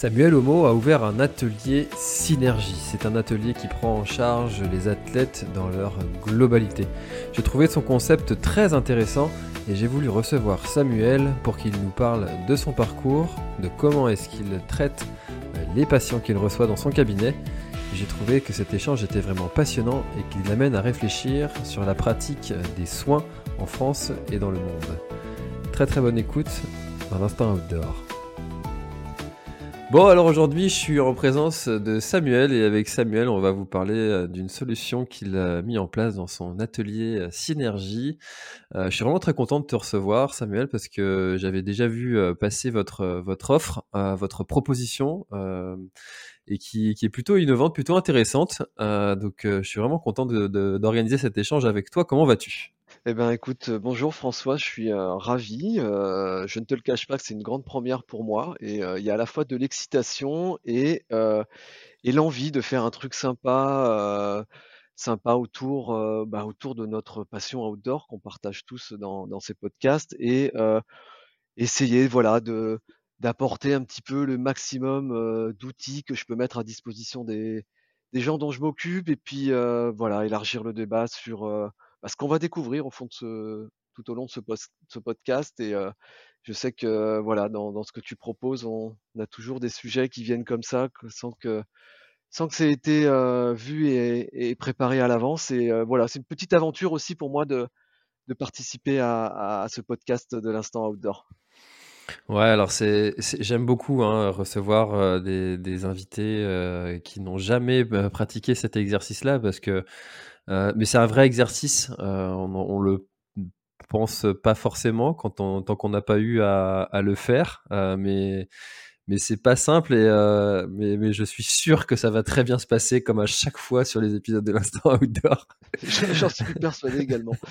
Samuel Homo a ouvert un atelier Synergie. C'est un atelier qui prend en charge les athlètes dans leur globalité. J'ai trouvé son concept très intéressant et j'ai voulu recevoir Samuel pour qu'il nous parle de son parcours, de comment est-ce qu'il traite euh, les patients qu'il reçoit dans son cabinet. J'ai trouvé que cet échange était vraiment passionnant et qu'il l'amène à réfléchir sur la pratique des soins en France et dans le monde. Très très bonne écoute dans l'instant outdoor. Bon, alors aujourd'hui, je suis en présence de Samuel et avec Samuel, on va vous parler euh, d'une solution qu'il a mis en place dans son atelier euh, Synergie. Euh, je suis vraiment très content de te recevoir, Samuel, parce que j'avais déjà vu passer votre, offre, votre proposition, et qui, est plutôt innovante, plutôt intéressante. Euh, donc, euh, je suis vraiment content d'organiser cet échange avec toi. Comment vas-tu? Eh ben, écoute, euh, bonjour François, je suis euh, ravi. je ne te le cache pas que c'est une grande première pour moi et il y a à la fois de l'excitation et, l'envie de faire un truc sympa, sympa autour, bah, autour de notre passion outdoor qu'on partage tous dans, ces podcasts et essayer, voilà, de d'apporter un petit peu le maximum euh, d'outils que je peux mettre à disposition des, des gens dont je m'occupe et puis euh, voilà, élargir le débat sur euh, ce qu'on va découvrir au fond de ce, tout au long de ce, post- ce podcast. Et je sais que voilà, dans, dans ce que tu proposes, on, a toujours des sujets qui viennent comme ça, sans que sans que ça ait été vu et, et préparé à l'avance. Et voilà, c'est une petite aventure aussi pour moi de, de participer à- à ce podcast de l'instant outdoor. Ouais, alors c'est, j'aime beaucoup hein, recevoir euh, des, des invités euh, qui n'ont jamais euh, pratiqué cet exercice-là, parce que, euh, mais c'est un vrai exercice. euh, on, on le pense pas forcément quand on, tant qu'on n'a pas eu à, à le faire, euh, mais mais c'est pas simple et euh, mais, mais je suis sûr que ça va très bien se passer comme à chaque fois sur les épisodes de l'instant outdoor. J'en suis persuadé également.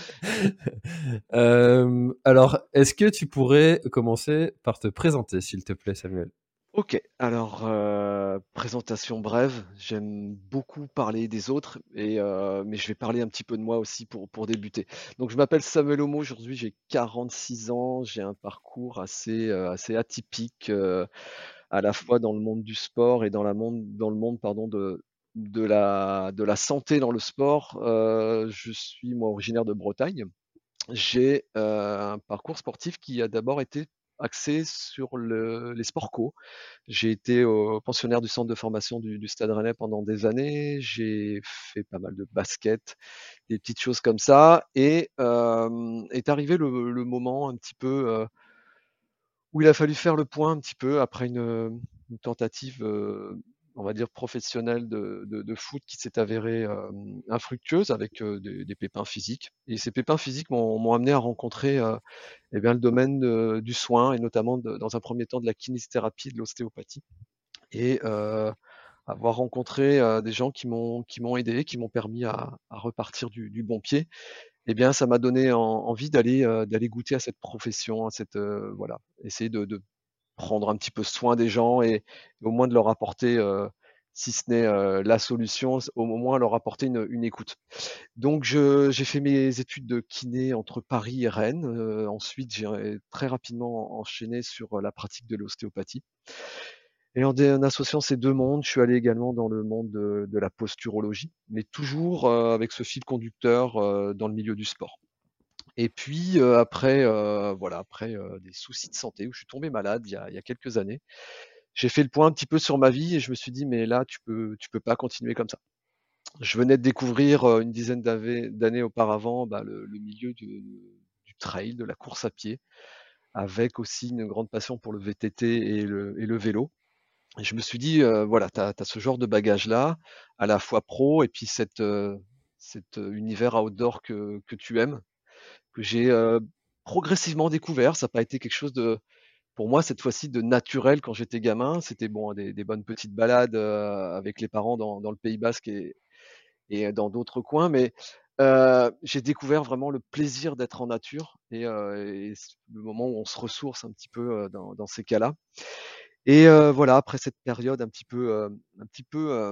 Euh, alors, est-ce que tu pourrais commencer par te présenter, s'il te plaît, Samuel? Ok, alors euh, présentation brève. J'aime beaucoup parler des autres, et, euh, mais je vais parler un petit peu de moi aussi pour, pour débuter. Donc je m'appelle Samuel Homo, aujourd'hui j'ai 46 ans, j'ai un parcours assez, euh, assez atypique, à la fois dans le monde du sport et dans, la monde, dans le monde pardon, de, de, la, de la santé dans le sport. Je suis moi originaire de Bretagne. J'ai un parcours sportif qui a d'abord été axé sur le- les sports co. J'ai été pensionnaire du centre de formation du, Stade Rennais pendant des années. J'ai fait pas mal de basket, des petites choses comme ça. Et euh, est arrivé le, moment un petit peu euh, où il a fallu faire le point un petit peu après une, une tentative, euh, on va dire professionnelle de, foot qui s'est avérée infructueuse avec des, pépins physiques. Et ces pépins physiques m'ont amené à rencontrer euh, bien, le domaine du soin et notamment dans un premier temps de la kinésithérapie de l'ostéopathie. Et avoir rencontré des gens qui m'ont qui m'ont aidé, qui m'ont permis à, repartir du, bon pied, eh bien, ça m'a donné en- envie d'aller d'aller goûter à cette profession, à cette voilà, essayer de, de prendre un petit peu soin des gens et, au moins de leur apporter, euh, si ce n'est euh, la solution, au moins leur apporter une, écoute. Donc, j'ai fait mes études de kiné entre Paris et Rennes. Euh, ensuite, j'ai très rapidement enchaîné sur la pratique de l'ostéopathie. Et en, associant ces deux mondes, je suis allé également dans le monde de, de la posturologie, mais toujours avec ce fil conducteur dans le milieu du sport. Et puis euh, après, euh, voilà, après euh, des soucis de santé où je suis tombé malade il y a, il y a quelques années, j'ai fait le point un petit peu sur ma vie et je me suis dit mais là tu peux tu peux pas continuer comme ça. Je venais de découvrir une dizaine d'années auparavant bah, le, le milieu du, du trail, de la course à pied. avec aussi une grande passion pour le VTT et le, et le vélo. Et je me suis dit, euh, voilà, tu as, ce genre de bagage-là, à la fois pro et puis cette, euh, cet univers outdoor que, que tu aimes, que j'ai progressivement découvert. Ça n'a pas été quelque chose de, pour moi, cette fois-ci, de naturel quand j'étais gamin. C'était bon, des, bonnes petites balades avec les parents dans, le Pays Basque et, dans d'autres coins, mais euh, j'ai découvert vraiment le plaisir d'être en nature et, euh, et, le moment où on se ressource un petit peu euh, dans, dans ces cas-là. Et euh, voilà, après cette période un petit peu, euh, un petit peu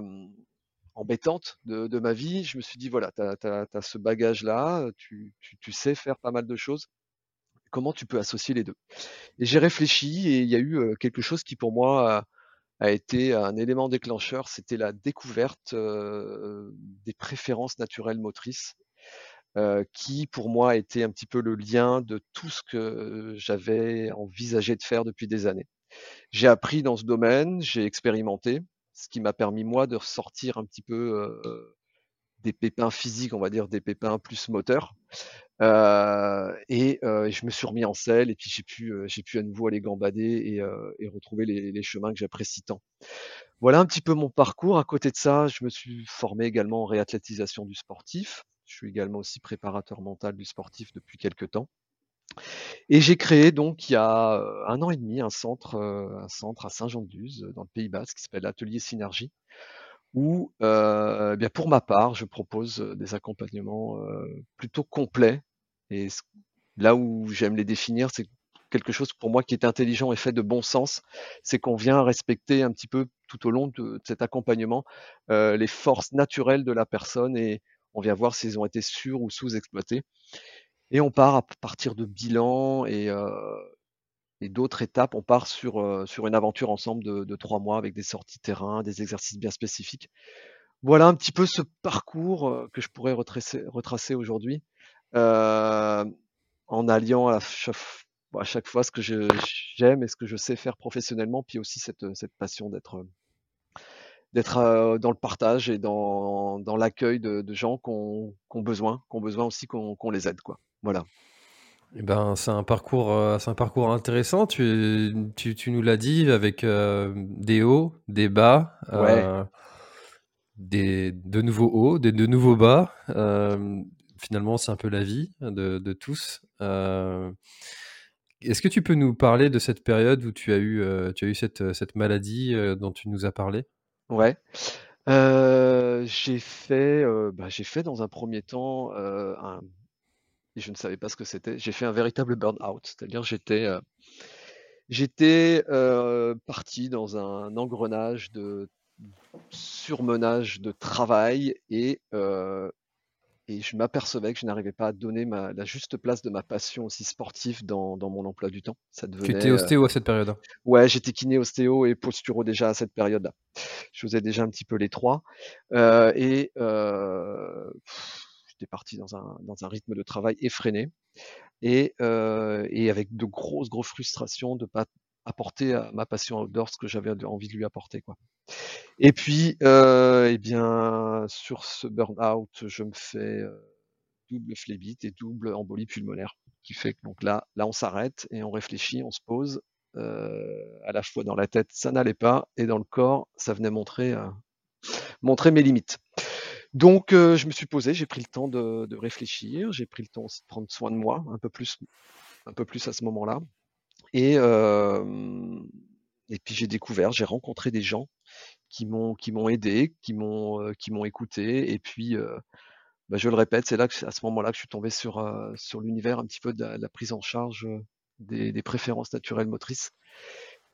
embêtante de, de, ma vie, je me suis dit voilà, tu as, ce bagage-là, tu, tu, tu, sais faire pas mal de choses. Comment tu peux associer les deux? Et j'ai réfléchi et il y a eu quelque chose qui pour moi a été un élément déclencheur, c'était la découverte euh, des préférences naturelles motrices, euh, qui pour moi était un petit peu le lien de tout ce que j'avais envisagé de faire depuis des années. J'ai appris dans ce domaine, j'ai expérimenté, ce qui m'a permis moi de ressortir un petit peu des pépins physiques, on va dire des pépins plus moteurs, et je me suis remis en selle et puis j'ai pu, à nouveau aller gambader et, et retrouver les, les, chemins que j'apprécie tant. Voilà un petit peu mon parcours. À côté de ça, je me suis formé également en réathlétisation du sportif. Je suis également aussi préparateur mental du sportif depuis quelques temps. Et j'ai créé donc il y a un an et demi un centre, centre à Saint-Jean-de-Luz dans le Pays Basque qui s'appelle l'Atelier Synergie où euh, bien pour ma part, je propose des accompagnements euh, plutôt complets. Et là où j'aime les définir, c'est quelque chose pour moi qui est intelligent et fait de bon sens, c'est qu'on vient respecter un petit peu tout au long de, cet accompagnement euh, les forces naturelles de la personne et on vient voir s'ils ont été sur ou sous-exploités. Et on part à partir de bilans et, euh, et d'autres étapes, on part sur, euh, sur une aventure ensemble de, de, trois mois avec des sorties terrain, des exercices bien spécifiques. Voilà un petit peu ce parcours que je pourrais retracer, retracer aujourd'hui en alliant à chaque, fois ce que j'aime et ce que je sais faire professionnellement, puis aussi cette, passion d'être dans le partage et dans, dans l'accueil de, gens qui ont, besoin, qui ont besoin aussi qu'on qu les aide. Quoi. Voilà. Eh ben, c'est un parcours, euh, c'est un parcours intéressant. Tu, tu, tu nous l'as dit avec euh, des hauts, des bas, ouais. euh, des de nouveaux hauts, des de nouveaux bas. finalement, c'est un peu la vie de, de tous. Est-ce que tu peux nous parler de cette période où tu as eu, tu as eu cette, cette maladie dont tu nous as parlé? Ouais. j'ai fait, bah, j'ai fait dans un premier temps un et je ne savais pas ce que c'était. J'ai fait un véritable burn-out, c'est-à-dire j'étais euh, j'étais euh, parti dans un engrenage de surmenage de travail et euh, et je m'apercevais que je n'arrivais pas à donner ma, la juste place de ma passion aussi sportive dans, dans mon emploi du temps. Ça devenait, tu étais ostéo à cette période Ouais, j'étais kiné, ostéo et posturo déjà à cette période-là. Je faisais déjà un petit peu les trois. Euh, et euh, j'étais parti dans un, dans un rythme de travail effréné et, euh, et avec de grosses, grosses frustrations de pas apporter à ma passion outdoor ce que j'avais envie de lui apporter. Quoi. Et puis, euh, eh bien, sur ce burn-out, je me fais euh, double phlébite et double embolie pulmonaire, qui fait que donc là, là, on s'arrête et on réfléchit, on se pose. À la fois dans la tête, ça n'allait pas, et dans le corps, ça venait montrer, montrer mes limites. Donc, euh, je me suis posé, j'ai pris le temps de, de réfléchir, j'ai pris le temps aussi de prendre soin de moi un peu plus, un peu plus à ce moment-là. Et, euh, et puis j'ai découvert, j'ai rencontré des gens qui m'ont qui m'ont aidé, qui m'ont euh, qui m'ont écouté. Et puis, euh, bah, je le répète, c'est là que à ce moment-là que je suis tombé sur euh, sur l'univers un petit peu de la, de la prise en charge des, des, préférences naturelles motrices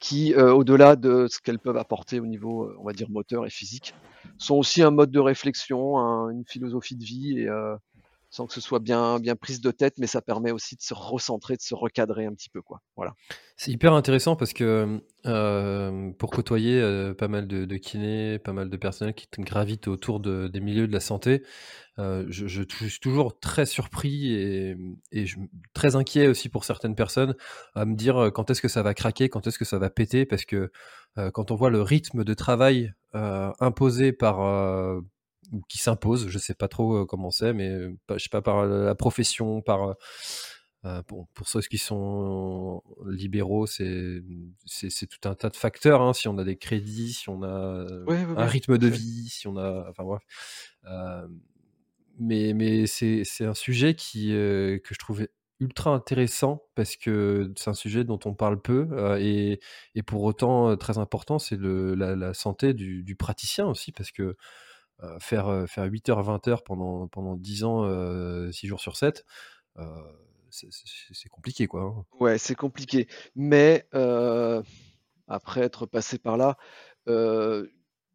qui, euh, au-delà de ce qu'elles peuvent apporter au niveau, euh, on va dire, moteur et physique, sont aussi un mode de réflexion, un, une philosophie de vie, et euh, sans que ce soit bien, bien prise de tête, mais ça permet aussi de se recentrer, de se recadrer un petit peu. Quoi. Voilà. C'est hyper intéressant parce que euh, pour côtoyer euh, pas mal de, de, kinés, pas mal de personnels qui gravitent autour de, des milieux de la santé, euh, je, je, suis toujours très surpris et, et je, très inquiet aussi pour certaines personnes à me dire quand est-ce que ça va craquer, quand est-ce que ça va péter, parce que quand on voit le rythme de travail imposé par ou qui s'impose, je sais pas trop comment c'est, mais je sais pas par la profession, par pour, pour, ceux qui sont libéraux, c'est tout un tas de facteurs. Hein, si on a des crédits, si on a un rythme de vie, si on a. Enfin bref. mais mais c'est un sujet qui, que je trouvais ultra intéressant parce que c'est un sujet dont on parle peu et, et, pour autant très important, c'est la, la, santé du, du, praticien aussi parce que faire, faire 8h, 20h pendant, pendant 10 ans, 6 jours sur 7, c'est compliqué quoi. Hein. Ouais, c'est compliqué. Mais après être passé par là,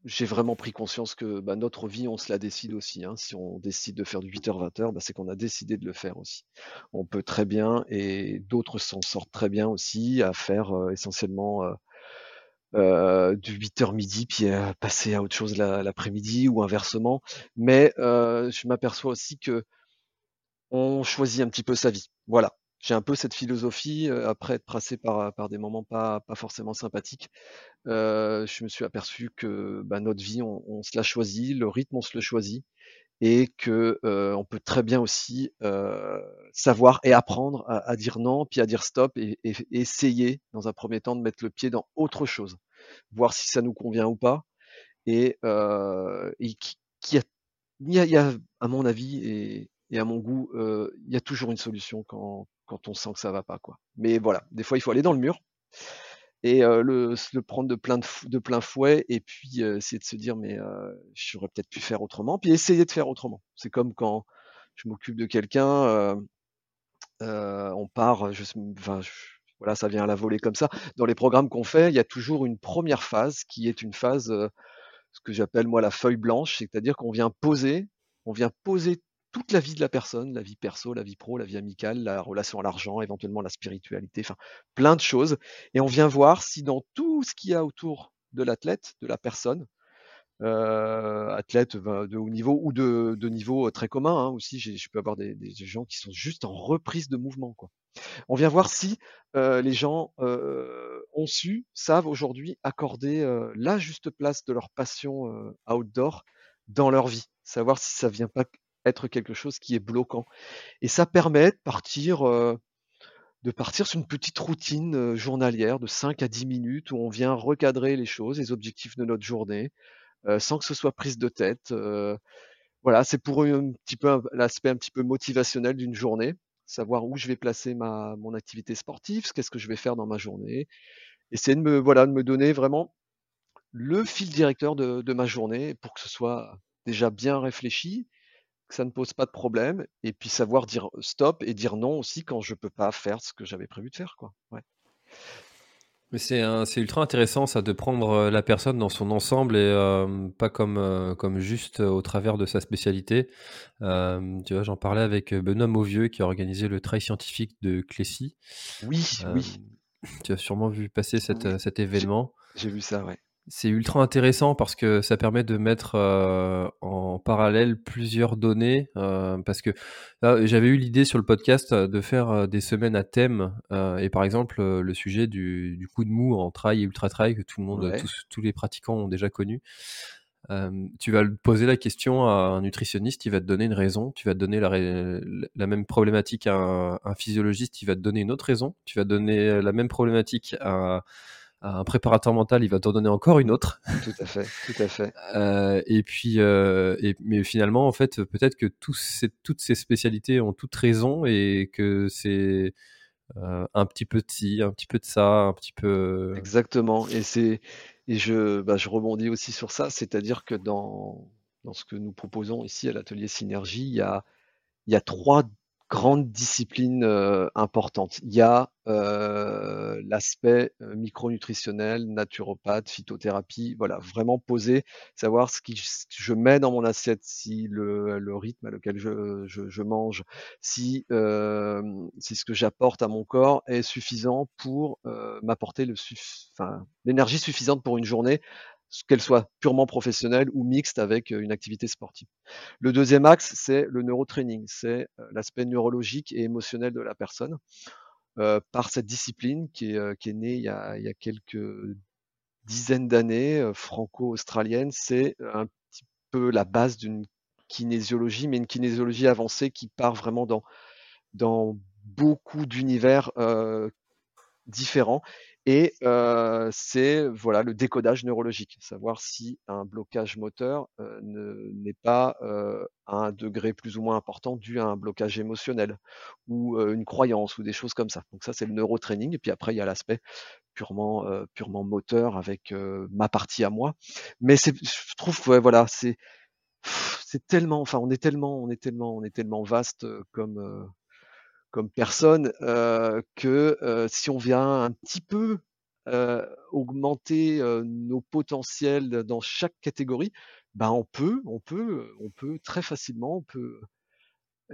j'ai vraiment pris conscience que bah, notre vie, on se la décide aussi. Hein. Si on décide de faire du 8h, 20h, bah, c'est qu'on a décidé de le faire aussi. On peut très bien, et d'autres s'en sortent très bien aussi, à faire essentiellement euh, du 8h midi, puis passer à autre chose l'après-midi ou inversement. Mais je m'aperçois aussi que on choisit un petit peu sa vie. Voilà. J'ai un peu cette philosophie, après être passé par, par des moments pas, pas forcément sympathiques, je me suis aperçu que bah, notre vie, on, se la choisit, le rythme, on se le choisit, et que on peut très bien aussi savoir et apprendre à, dire non, puis à dire stop, et, essayer, dans un premier temps, de mettre le pied dans autre chose, voir si ça nous convient ou pas, et, et qui, a, il y a, à mon avis, et, et à mon goût, il y a toujours une solution quand, quand on sent que ça va pas, quoi. Mais voilà, des fois, il faut aller dans le mur et le, le, prendre de plein, de, plein fouet et puis essayer de se dire mais j'aurais peut-être pu faire autrement, puis essayer de faire autrement. C'est comme quand je m'occupe de quelqu'un, on part, je, enfin, voilà, ça vient à la volée comme ça. Dans les programmes qu'on fait, il y a toujours une première phase qui est une phase, ce que j'appelle moi la feuille blanche, c'est-à-dire qu'on vient poser, on vient poser toute la vie de la personne, la vie perso, la vie pro, la vie amicale, la relation à l'argent, éventuellement la spiritualité, enfin plein de choses. Et on vient voir si dans tout ce qu'il y a autour de l'athlète, de la personne, euh, athlète de haut niveau ou de, niveau très commun hein, aussi, je peux avoir des, gens qui sont juste en reprise de mouvement. Quoi. On vient voir si euh, les gens euh, ont su, savent aujourd'hui accorder la juste place de leur passion outdoor dans leur vie, savoir si ça vient pas être quelque chose qui est bloquant. Et ça permet de partir, de partir sur une petite routine journalière de 5 à 10 minutes où on vient recadrer les choses, les objectifs de notre journée, sans que ce soit prise de tête. voilà, c'est pour un petit peu l'aspect un petit peu motivationnel d'une journée, savoir où je vais placer ma mon activité sportive, qu'est-ce que je vais faire dans ma journée. Essayer de me voilà de me donner vraiment le fil directeur de ma journée pour que ce soit déjà bien réfléchi que ça ne pose pas de problème, et puis savoir dire stop et dire non aussi quand je peux pas faire ce que j'avais prévu de faire, quoi. Ouais. Mais c'est c'est ultra intéressant ça de prendre la personne dans son ensemble et pas comme comme juste au travers de sa spécialité. tu vois, j'en parlais avec Benoît Mauvieux qui a organisé le trail scientifique de Clécy. Oui, oui. Tu as sûrement vu passer cet, cet événement. J'ai vu ça, ouais. C'est ultra intéressant parce que ça permet de mettre euh, en parallèle plusieurs données. Euh, parce que j'avais eu l'idée sur le podcast euh, de faire des semaines à thème. et par exemple, le sujet du, coup de mou en trail et ultra trail que tout le monde, tous, les pratiquants ont déjà connu. tu vas poser la question à un nutritionniste, il va te donner une raison. Tu vas te donner la, même problématique à un, un, physiologiste, il va te donner une autre raison. Tu vas donner la même problématique à un préparateur mental, il va t'en donner encore une autre. Tout à fait, tout à fait. Euh, et puis, euh, et, mais finalement, en fait, peut-être que tous ces, toutes ces spécialités ont toutes raison et que c'est euh, un petit peu de ci, un petit peu de ça, un petit peu. Exactement. Et c'est et je, bah, je rebondis aussi sur ça, c'est-à-dire que dans dans ce que nous proposons ici à l'atelier Synergie, il y a il y a trois grande discipline euh, importante. Il y a euh, l'aspect euh, micronutritionnel, naturopathe, phytothérapie, voilà, vraiment poser, savoir ce que je mets dans mon assiette, si le, le rythme à lequel je, je, je mange, si, si ce que j'apporte à mon corps est suffisant pour m'apporter le enfin, l'énergie suffisante pour une journée qu'elle soit purement professionnelle ou mixte avec une activité sportive. Le deuxième axe, c'est le neurotraining, c'est l'aspect neurologique et émotionnel de la personne par cette discipline qui est, née il y, a, quelques dizaines d'années, franco-australienne, c'est un petit peu la base d'une kinésiologie, mais une kinésiologie avancée qui part vraiment dans beaucoup d'univers différents et c'est voilà le décodage neurologique, savoir si un blocage moteur n'est pas à un degré plus ou moins important dû à un blocage émotionnel ou une croyance ou des choses comme ça. Donc ça c'est le neurotraining et puis après il y a l'aspect purement purement moteur avec ma partie à moi. Mais je trouve ouais, voilà c'est c'est tellement enfin on est tellement on est tellement on est tellement vaste comme comme personne que si on vient un petit peu augmenter nos potentiels dans chaque catégorie, ben on peut, on peut, on peut très facilement, on peut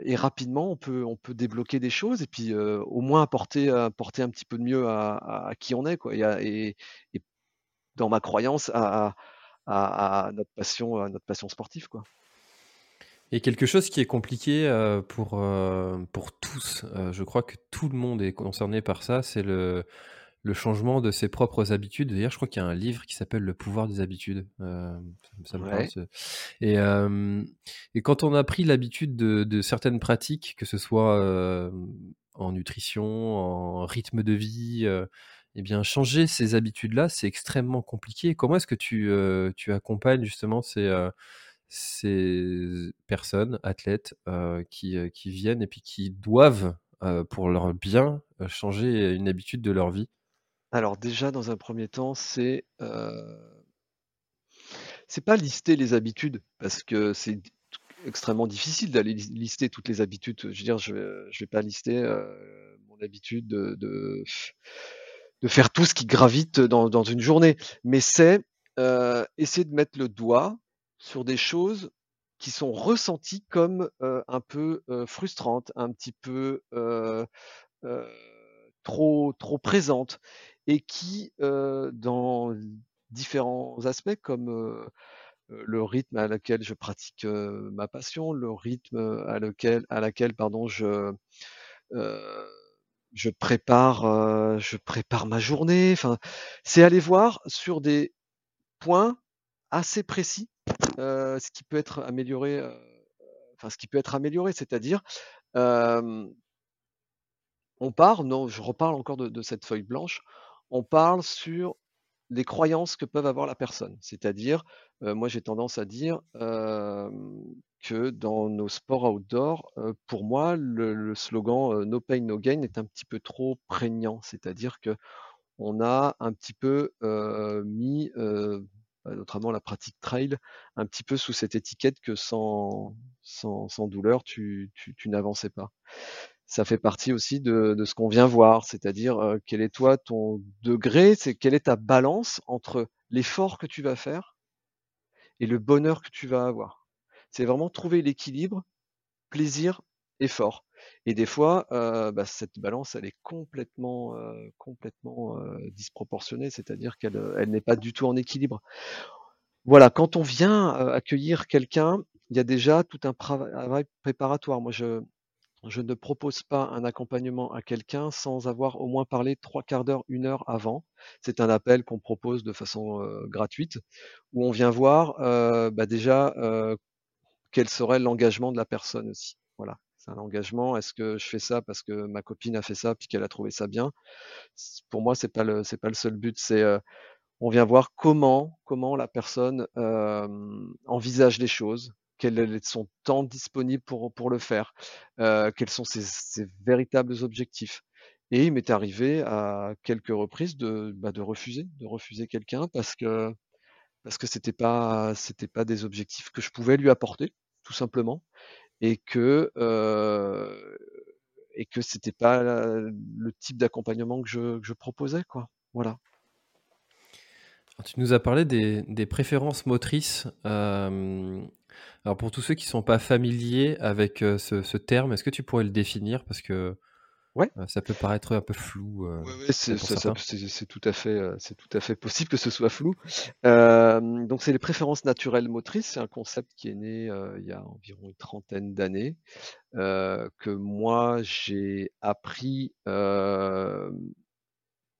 et rapidement, on peut, on peut débloquer des choses et puis au moins apporter, apporter un petit peu de mieux à, qui on est quoi. Et, et, dans ma croyance à, notre passion, à notre passion sportive quoi. Et quelque chose qui est compliqué pour, pour tous, je crois que tout le monde est concerné par ça, c'est le, le changement de ses propres habitudes. D'ailleurs, je crois qu'il y a un livre qui s'appelle Le pouvoir des habitudes. ça, me parle. Et, et, quand on a pris l'habitude de, de, certaines pratiques, que ce soit en nutrition, en rythme de vie, eh bien, changer ces habitudes-là, c'est extrêmement compliqué. Comment est-ce que tu, tu accompagnes justement ces ces personnes, athlètes, qui, qui viennent et puis qui doivent, pour leur bien, changer une habitude de leur vie? Alors déjà, dans un premier temps, c'est, c'est pas lister les habitudes parce que c'est extrêmement difficile d'aller lister toutes les habitudes. Je veux dire, je vais vais pas lister, mon habitude de de faire tout ce qui gravite dans dans une journée. Mais c'est, essayer de mettre le doigt sur des choses qui sont ressenties comme un peu frustrantes, un petit peu trop trop présentes et qui dans différents aspects comme le rythme à laquelle je pratique ma passion, le rythme à lequel à laquelle pardon je je prépare je prépare ma journée. C'est aller voir sur des points assez précis ce qui peut être amélioré, enfin ce qui peut être amélioré, c'est-à-dire, on part non, je reparle encore de cette feuille blanche, on parle sur les croyances que peuvent avoir la personne. C'est-à-dire, moi j'ai tendance à dire, que dans nos sports outdoor, pour moi le slogan, «No pain, no gain» est un petit peu trop prégnant. C'est-à-dire qu'on a un petit peu, mis, notamment la pratique trail, un petit peu sous cette étiquette que sans, sans, douleur, tu, tu, n'avançais pas. Ça fait partie aussi de, de ce qu'on vient voir, c'est-à-dire quel est toi ton degré, c'est quelle est ta balance entre l'effort que tu vas faire et le bonheur que tu vas avoir. C'est vraiment trouver l'équilibre, plaisir, effort. Et des fois, bah, cette balance, elle est complètement, complètement disproportionnée, c'est-à-dire qu'elle elle n'est pas du tout en équilibre. Voilà, quand on vient accueillir quelqu'un, il y a déjà tout un travail préparatoire. Moi, je, je ne propose pas un accompagnement à quelqu'un sans avoir au moins parlé trois quarts d'heure, une heure avant. C'est un appel qu'on propose de façon gratuite, où on vient voir bah, déjà quel serait l'engagement de la personne aussi. Voilà. C'est un engagement. Est-ce que je fais ça parce que ma copine a fait ça puis qu'elle a trouvé ça bien? Pour moi, c'est pas le c'est pas le seul but. C'est on vient voir comment comment la personne envisage les choses, quel est son temps disponible pour pour le faire, quels sont ses, ses, véritables objectifs. Et il m'est arrivé à quelques reprises de bah, de refuser de refuser quelqu'un parce que parce que c'était pas c'était pas des objectifs que je pouvais lui apporter tout simplement et que euh, et c'était pas le type d'accompagnement que je, proposais quoi. Voilà. tu nous as parlé des, préférences motrices. Euh, alors pour tous ceux qui sont pas familiers avec ce, ce terme, est-ce que tu pourrais le définir? Parce que Ouais. ça peut paraître un peu flou. c'est tout à fait, c'est tout à fait possible que ce soit flou. donc c'est les préférences naturelles motrices. C'est un concept qui est né il y a environ une trentaine d'années, que moi j'ai appris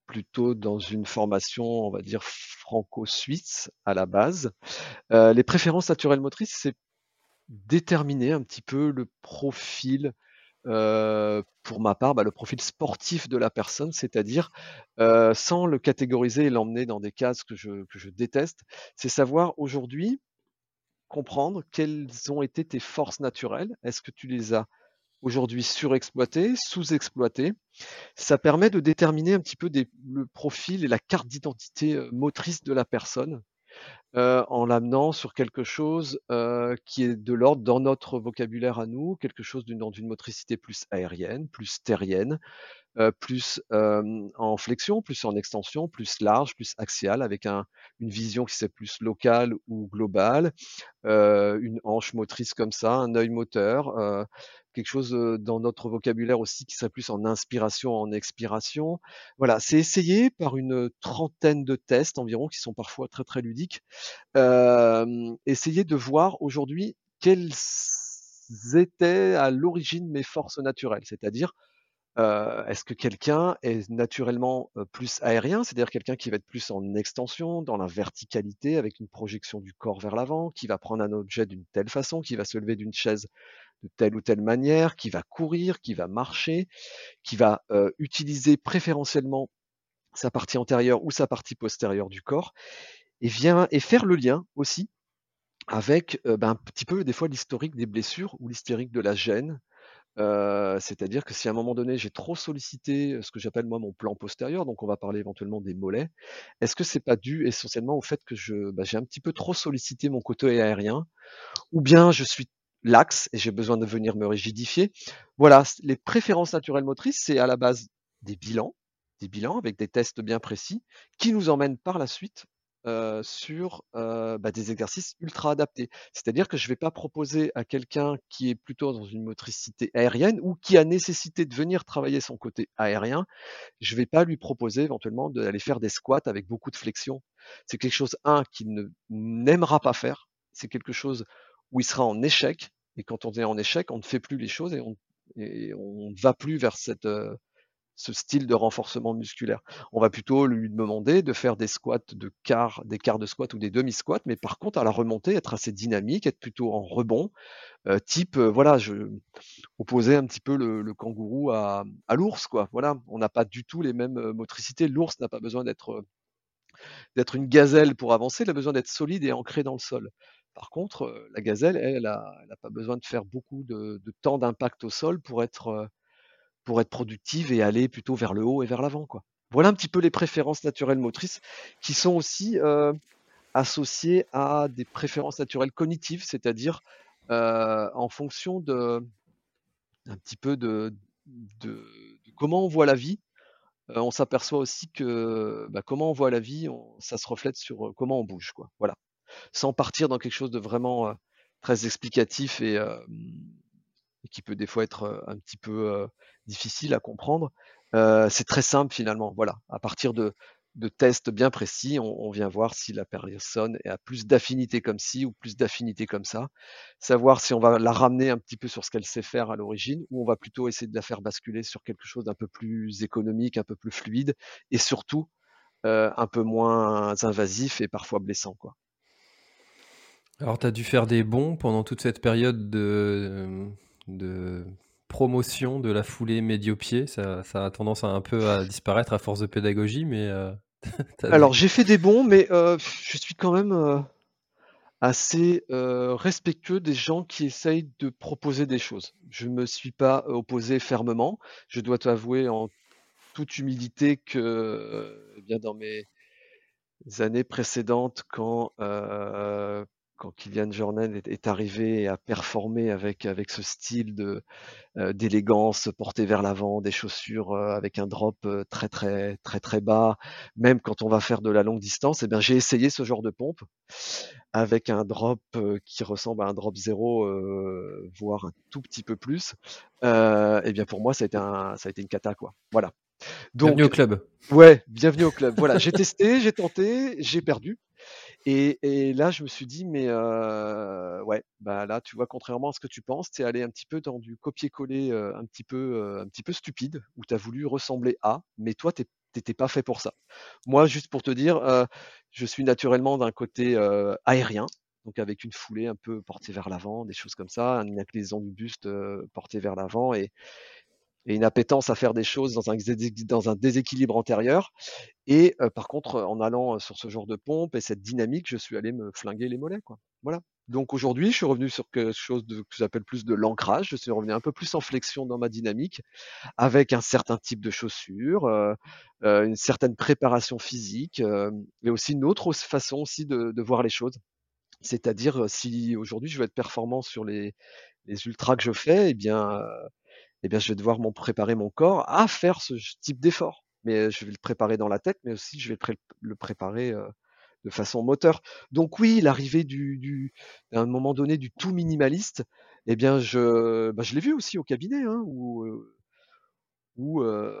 plutôt dans une formation, on va dire franco-suisse à la base. les préférences naturelles motrices, c'est déterminer un petit peu le profil pour ma part, bah, le profil sportif de la personne, c'est-à-dire, sans le catégoriser et l'emmener dans des cases que je que je déteste, c'est savoir aujourd'hui comprendre quelles ont été tes forces naturelles. Est-ce que tu les as aujourd'hui surexploitées, sous-exploitées? Ça permet de déterminer un petit peu des le profil et la carte d'identité, motrice de la personne. En l'amenant sur quelque chose qui est de l'ordre dans notre vocabulaire à nous, quelque chose d'une motricité plus aérienne, plus terrienne, plus en flexion, plus en extension, plus large, plus axiale, avec un, une vision qui c'est plus locale ou globale, une hanche motrice comme ça, un œil moteur, quelque chose dans notre vocabulaire aussi qui serait plus en inspiration, en expiration. Voilà, c'est essayer par une trentaine de tests environ, qui sont parfois très très ludiques, essayer de voir aujourd'hui quelles étaient à l'origine mes forces naturelles, c'est-à-dire est-ce que quelqu'un est naturellement plus aérien, c'est-à-dire quelqu'un qui va être plus en extension, dans la verticalité, avec une projection du corps vers l'avant, qui va prendre un objet d'une telle façon, qui va se lever d'une chaise de telle ou telle manière, qui va courir, qui va marcher, qui va utiliser préférentiellement sa partie antérieure ou sa partie postérieure du corps, et vient et faire le lien aussi avec ben, un petit peu des fois l'historique des blessures ou l'historique de la gêne, c'est-à-dire que si à un moment donné j'ai trop sollicité ce que j'appelle moi mon plan postérieur, donc on va parler éventuellement des mollets, est-ce que c'est pas dû essentiellement au fait que bah, j'ai un petit peu trop sollicité mon côté aérien, ou bien je suis laxe et j'ai besoin de venir me rigidifier. Voilà, les préférences naturelles motrices, c'est à la base des bilans, des bilans avec des tests bien précis, qui nous emmènent par la suite sur bah, des exercices ultra adaptés. C'est-à-dire que je ne vais pas proposer à quelqu'un qui est plutôt dans une motricité aérienne ou qui a nécessité de venir travailler son côté aérien, je ne vais pas lui proposer éventuellement d'aller faire des squats avec beaucoup de flexion. C'est quelque chose, un, qu'il n'aimera pas faire. C'est quelque chose où il sera en échec. Et quand on est en échec, on ne fait plus les choses et on ne va plus vers cette, ce style de renforcement musculaire. On va plutôt lui demander de faire des squats de quart, des quarts de squat ou des demi-squats, mais par contre à la remontée, être assez dynamique, être plutôt en rebond, euh, type euh, voilà, je opposer un petit peu le, kangourou à, l'ours, quoi. Voilà, on n'a pas du tout les mêmes euh, motricités. L'ours n'a pas besoin d'être d'être une gazelle pour avancer, il a besoin d'être solide et ancré dans le sol. Par contre, la gazelle, elle, elle n'a pas besoin de faire beaucoup de, temps d'impact au sol pour être productive et aller plutôt vers le haut et vers l'avant. Quoi. Voilà un petit peu les préférences naturelles motrices qui sont aussi associées à des préférences naturelles cognitives, c'est-à-dire en fonction de un petit peu de, comment on voit la vie. On s'aperçoit aussi que comment on voit la vie, ça se reflète sur comment on bouge, quoi. Voilà, sans partir dans quelque chose de vraiment très explicatif et, qui peut des fois être un petit peu difficile à comprendre. c'est très simple finalement. Voilà, à partir de, de tests bien précis, on, vient voir si la personne a plus d'affinité comme ci ou plus d'affinité comme ça. Savoir si on va la ramener un petit peu sur ce qu'elle sait faire à l'origine ou on va plutôt essayer de la faire basculer sur quelque chose d'un peu plus économique, un peu plus fluide et surtout un peu moins invasif et parfois blessant. Quoi. Alors, tu as dû faire des bons pendant toute cette période de, de promotion de la foulée médio-pied. Ça, a tendance à un peu à disparaître à force de pédagogie, mais. Euh, Alors j'ai fait des bons, mais euh, je suis quand même euh, assez respectueux des gens qui essayent de proposer des choses. Je ne me suis pas opposé fermement. Je dois t'avouer en toute humilité que bien dans mes années précédentes, quand quand Kylian Jornet est, arrivé et a performé avec, avec ce style de euh, d'élégance porté vers l'avant, des chaussures euh, avec un drop euh, très très très très bas, même quand on va faire de la longue distance, eh bien j'ai essayé ce genre de pompe avec un drop qui ressemble à un drop zéro, voire un tout petit peu plus. eh bien pour moi ça a été un, ça a été une cata quoi. Voilà. Donc, bienvenue au club. Ouais, bienvenue au club. Voilà, j'ai testé, j'ai tenté, j'ai perdu. Et, là, je me suis dit, mais ouais, bah là, tu vois, contrairement à ce que tu penses, tu es allé un petit peu dans du copier-coller un petit peu, un petit peu stupide, où tu as voulu ressembler à, mais toi, tu pas fait pour ça. Moi, juste pour te dire, je suis naturellement d'un côté aérien, donc avec une foulée un peu portée vers l'avant, des choses comme ça, une inclinaison du buste portée vers l'avant et, et une appétence à faire des choses dans un, déséquilibre antérieur. Et par contre, en allant sur ce genre de pompe et cette dynamique, je suis allé me flinguer les mollets. Quoi. Voilà. Donc aujourd'hui, je suis revenu sur quelque chose que j'appelle plus de l'ancrage. Je suis revenu un peu plus en flexion dans ma dynamique, avec un certain type de chaussures, euh, une certaine préparation physique, euh, et aussi une autre façon aussi de, de voir les choses. C'est-à-dire, si aujourd'hui je veux être performant sur les, les ultras que je fais, eh bien, eh bien, je vais devoir m'en préparer mon corps à faire ce type d'effort. Mais je vais le préparer dans la tête, mais aussi je vais le préparer de façon moteur. Donc oui, l'arrivée du, à un moment donné du tout minimaliste, eh bien, je, bah, l'ai vu aussi au cabinet, hein, où, bah,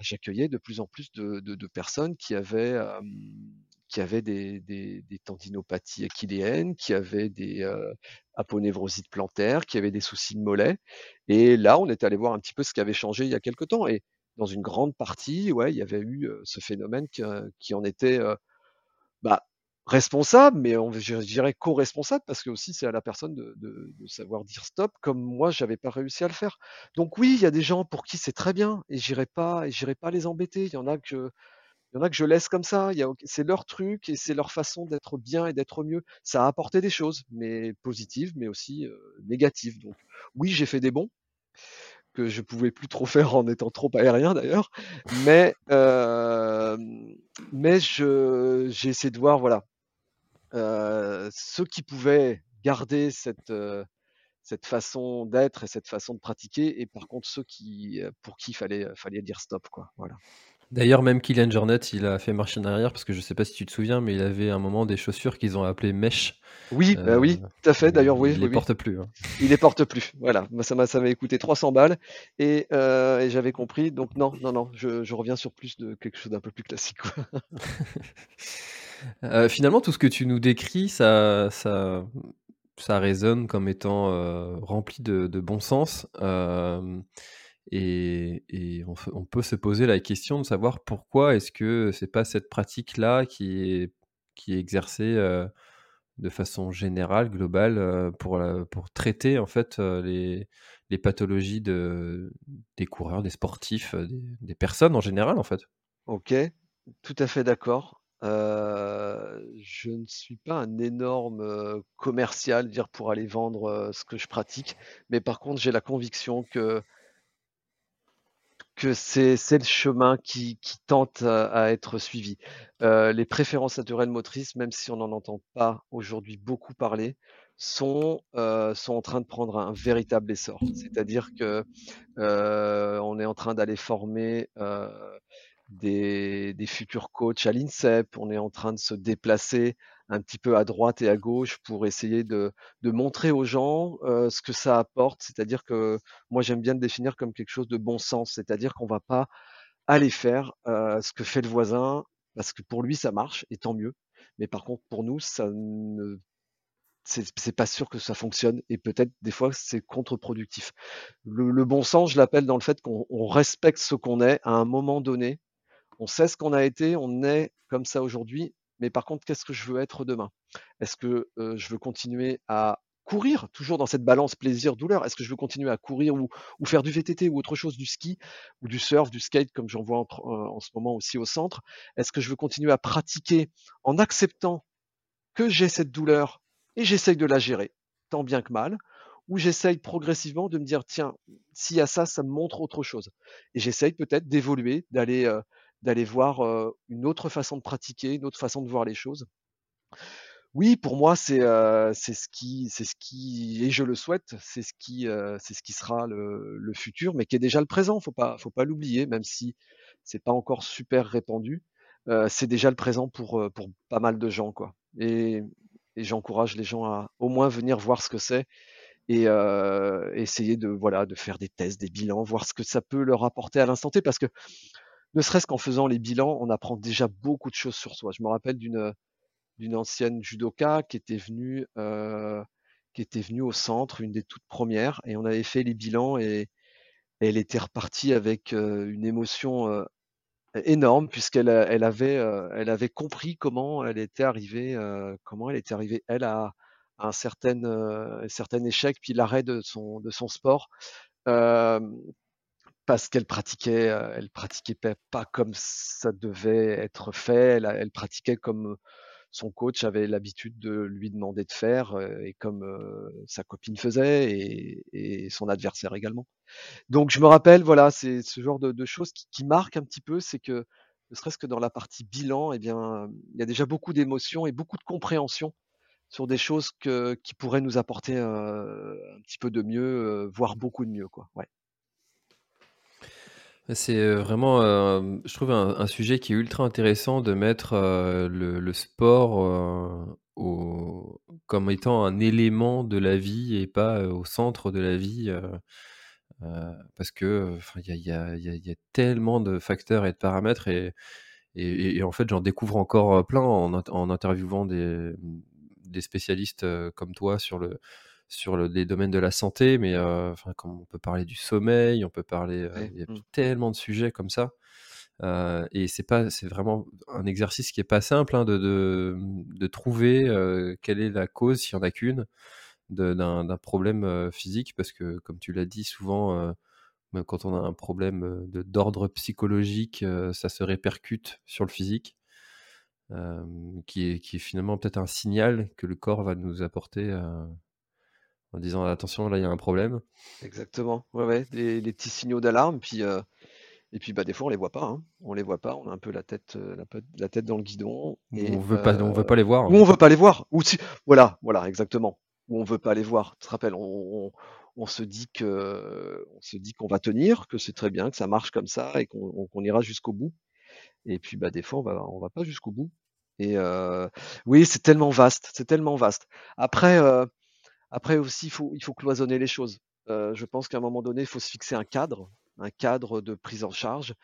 j'accueillais de plus en plus de, personnes qui avaient qui avaient des, tendinopathies achilléennes, qui avaient des euh, aponevrosites plantaires, qui avaient des soucis de mollets. Et là, on est allé voir un petit peu ce qui avait changé il y a quelque temps. Et dans une grande partie, ouais, il y avait eu ce phénomène qui, qui en était bah, responsable, mais je dirais co-responsable parce que aussi c'est à la personne de, savoir dire stop, comme moi j'avais pas réussi à le faire. Donc oui, il y a des gens pour qui c'est très bien et j'irai pas pas les embêter. Il y en a que il y en a que je laisse comme ça. C'est leur truc et c'est leur façon d'être bien et d'être mieux. Ça a apporté des choses, mais positives, mais aussi négatives. Donc, oui, j'ai fait des bons que je pouvais plus trop faire en étant trop aérien d'ailleurs, mais euh, mais je j'ai essayé de voir voilà euh, ceux qui pouvaient garder cette cette façon d'être et cette façon de pratiquer, et par contre ceux qui pour qui fallait fallait dire stop quoi. Voilà. D'ailleurs, même Kylian Jornet, il a fait marche en arrière parce que je sais pas si tu te souviens, mais il avait un moment des chaussures qu'ils ont appelées mesh. Oui, bah oui, euh, tout à fait. D'ailleurs, oui, il les porte plus. Hein. Il les porte plus. Voilà, ça m'a ça m'a coûté 300 balles et, euh, et j'avais compris. Donc non, non, non, je, je, reviens sur plus de quelque chose d'un peu plus classique. euh, finalement, tout ce que tu nous décris, ça, ça, ça résonne comme étant rempli de, de, bon sens. Euh, et, on, peut se poser la question de savoir pourquoi est-ce que c'est pas cette pratique-là qui est, exercée de façon générale, globale, pour, pour traiter en fait les, les pathologies de, des coureurs, des sportifs, des, personnes en général en fait. Ok, tout à fait d'accord. je ne suis pas un énorme commercial, dire pour aller vendre ce que je pratique, mais par contre j'ai la conviction que c'est le chemin qui, tente à, être suivi. Euh, les préférences naturelles motrices, même si on n'en entend pas aujourd'hui beaucoup parler, sont, euh, en train de prendre un véritable essor. C'est-à-dire que euh, on est en train d'aller former des, futurs coachs à l'INSEP, on est en train de se déplacer un petit peu à droite et à gauche pour essayer de, montrer aux gens euh, ce que ça apporte. C'est-à-dire que moi j'aime bien le définir comme quelque chose de bon sens, c'est-à-dire qu'on va pas aller faire euh, ce que fait le voisin parce que pour lui ça marche et tant mieux. Mais par contre pour nous ça ne c'est pas sûr que ça fonctionne et peut-être des fois c'est contre-productif. Le, bon sens, je l'appelle dans le fait qu'on respecte ce qu'on est à un moment donné. On sait ce qu'on a été, on est comme ça aujourd'hui, mais par contre, qu'est-ce que je veux être demain? Est-ce que je veux continuer à courir, toujours dans cette balance plaisir-douleur? Est-ce que je veux continuer à courir ou, faire du VTT ou autre chose, du ski ou du surf, du skate, comme j'en vois en, en, ce moment aussi au centre? Est-ce que je veux continuer à pratiquer en acceptant que j'ai cette douleur et j'essaye de la gérer, tant bien que mal ou j'essaye progressivement de me dire tiens, s'il y a ça, ça me montre autre chose? Et j'essaye peut-être d'évoluer, d'aller d'aller voir une autre façon de pratiquer, une autre façon de voir les choses. Oui, pour moi, c'est c'est ce qui, c'est ce qui, et je le souhaite, c'est ce qui, c'est ce qui sera le, le, futur, mais qui est déjà le présent. Faut pas, faut pas l'oublier, même si c'est pas encore super répandu. c'est déjà le présent pour pour pas mal de gens, quoi. Et, et j'encourage les gens à au moins venir voir ce que c'est et euh, essayer de voilà de faire des tests, des bilans, voir ce que ça peut leur apporter à l'instant T, parce que ne serait-ce qu'en faisant les bilans, on apprend déjà beaucoup de choses sur soi. Je me rappelle d'une ancienne judoka qui était venue euh, qui était venue au centre, une des toutes premières, et on avait fait les bilans et, elle était repartie avec euh, une émotion euh, énorme puisqu'elle elle avait elle avait compris comment elle était arrivée comment elle était arrivée elle à un certain, certain échec, puis l'arrêt de son, de son sport. Parce qu'elle pratiquait, elle pratiquait pas comme ça devait être fait. Elle, pratiquait comme son coach avait l'habitude de lui demander de faire, et comme sa copine faisait, et, son adversaire également. Donc je me rappelle, voilà, c'est ce genre de, choses qui, qui marquent un petit peu, c'est que ne serait-ce que dans la partie bilan, eh bien, il y a déjà beaucoup d'émotions et beaucoup de compréhension sur des choses qui pourraient nous apporter euh, un petit peu de mieux, euh, voire beaucoup de mieux, quoi. Ouais. C'est euh, vraiment, je trouve, un, sujet qui est ultra intéressant de mettre le, sport comme étant un élément de la vie et pas au centre de la vie. parce que il y a, tellement de facteurs et de paramètres et, en fait j'en découvre encore plein en, interviewant des spécialistes comme toi sur le sur le, les domaines de la santé, mais enfin, comme on peut parler du sommeil, on peut parler, il y a mmh. tellement de sujets comme ça. et c'est pas, c'est vraiment un exercice qui est pas simple hein, de, de, de, trouver quelle est la cause, s'il y en a qu'une, d'un problème physique, parce que comme tu l'as dit souvent, même quand on a un problème d'ordre psychologique, ça se répercute sur le physique. qui, est, qui est finalement peut-être un signal que le corps va nous apporter en disant attention, là il y a un problème. Exactement, ouais, ouais, les, petits signaux d'alarme, puis et puis bah des fois on les voit pas, hein. on les voit pas, on a un peu la tête, la, la tête dans le guidon. Et, on veut pas, on veut pas les voir. Ou on veut pas les voir. Ou si, voilà, voilà, exactement. Ou on veut pas les voir. Tu te rappelles, on, on se dit que on se dit qu'on va tenir, que c'est très bien, que ça marche comme ça et qu'on ira jusqu'au bout. Et puis bah des fois on va on va pas jusqu'au bout. Et euh, oui, c'est tellement vaste, c'est tellement vaste. Après euh, après aussi il faut cloisonner les choses. Euh, je pense qu'à un moment donné il faut se fixer un cadre, un cadre de prise en charge,